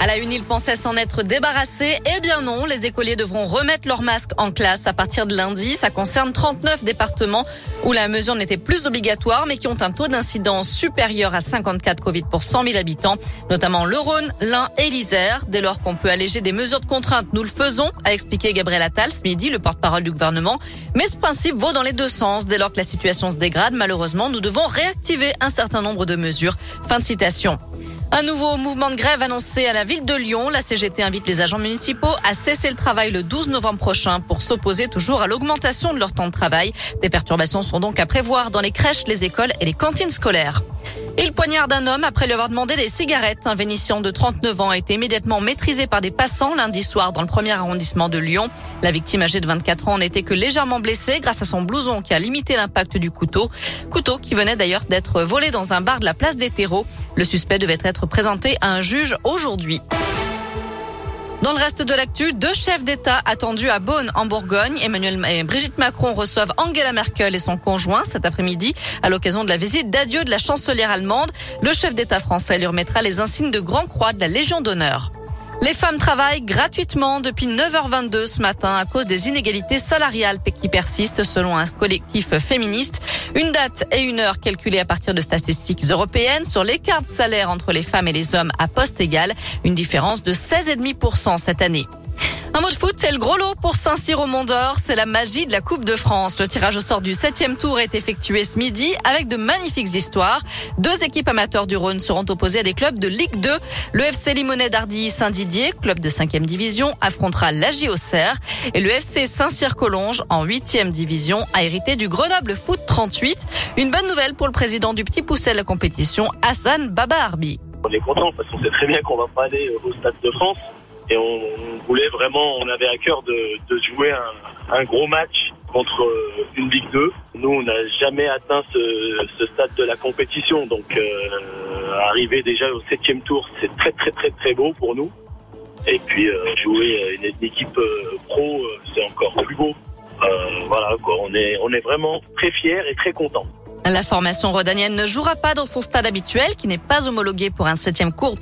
À la une, ils pensaient s'en être débarrassés. Eh bien non, les écoliers devront remettre leur masque en classe à partir de lundi. Ça concerne 39 départements où la mesure n'était plus obligatoire, mais qui ont un taux d'incidence supérieur à 54 Covid pour 100 000 habitants, notamment le Rhône, l'Ain et l'Isère. Dès lors qu'on peut alléger des mesures de contrainte, nous le faisons, a expliqué Gabriel Attal ce midi, le porte-parole du gouvernement. Mais ce principe vaut dans les deux sens. Dès lors que la situation se dégrade, malheureusement, nous devons réactiver un certain nombre de mesures. Fin de citation. Un nouveau mouvement de grève annoncé à la ville de Lyon. La CGT invite les agents municipaux à cesser le travail le 12 novembre prochain pour s'opposer toujours à l'augmentation de leur temps de travail. Des perturbations sont donc à prévoir dans les crèches, les écoles et les cantines scolaires. Il poignarde un homme après lui avoir demandé des cigarettes. Un Vénitien de 39 ans a été immédiatement maîtrisé par des passants lundi soir dans le premier arrondissement de Lyon. La victime âgée de 24 ans n'était que légèrement blessée grâce à son blouson qui a limité l'impact du couteau. Couteau qui venait d'ailleurs d'être volé dans un bar de la place des terreaux. Le suspect devait être présenté à un juge aujourd'hui. Dans le reste de l'actu, deux chefs d'État attendus à Beaune en Bourgogne. Emmanuel et Brigitte Macron reçoivent Angela Merkel et son conjoint cet après-midi à l'occasion de la visite d'adieu de la chancelière allemande. Le chef d'État français lui remettra les insignes de Grand Croix de la Légion d'honneur. Les femmes travaillent gratuitement depuis 9h22 ce matin à cause des inégalités salariales qui persistent selon un collectif féministe. Une date et une heure calculées à partir de statistiques européennes sur l'écart de salaire entre les femmes et les hommes à poste égal, une différence de 16,5% cette année. Un mot de foot, c'est le gros lot pour Saint-Cyr au Mont d'Or. C'est la magie de la Coupe de France. Le tirage au sort du septième tour est effectué ce midi avec de magnifiques histoires. Deux équipes amateurs du Rhône seront opposées à des clubs de Ligue 2. Le FC Limonnet d'Ardilly Saint-Didier, club de 5 division, affrontera la Auxerre. Et le FC Saint-Cyr-Collonges, en 8 division, a hérité du Grenoble Foot 38. Une bonne nouvelle pour le président du Petit Pousset de la compétition, Hassan Babarbi. On est content parce qu'on sait très bien qu'on va pas aller au Stade de France et on, voulait vraiment, on avait à cœur de, de jouer un, un, gros match contre euh, une Ligue 2. Nous, on n'a jamais atteint ce, ce, stade de la compétition, donc euh, arriver déjà au septième tour, c'est très très très très beau pour nous. Et puis euh, jouer une, une équipe euh, pro, euh, c'est encore plus beau. voilà quoi, on est on est vraiment très fiers et très contents. La formation rodanienne ne jouera pas dans son stade habituel, qui n'est pas homologué pour un septième, tour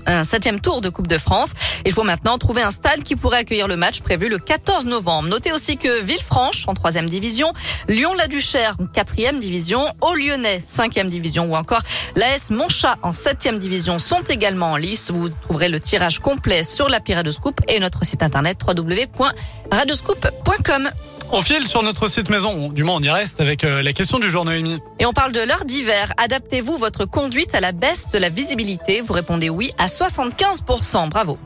de Coupe de France. Il faut maintenant trouver un stade qui pourrait accueillir le match prévu le 14 novembre. Notez aussi que Villefranche, en troisième division, Lyon-la-Duchère, en quatrième division, au Lyonnais, cinquième division, ou encore l'AS Monchat, en septième division, sont également en lice. Vous trouverez le tirage complet sur l'appli Radioscoop et notre site internet www.radioscoop.com. On file sur notre site maison. Du moins, on y reste avec euh, la question du jour Noémie. Et on parle de l'heure d'hiver. Adaptez-vous votre conduite à la baisse de la visibilité Vous répondez oui à 75%. Bravo.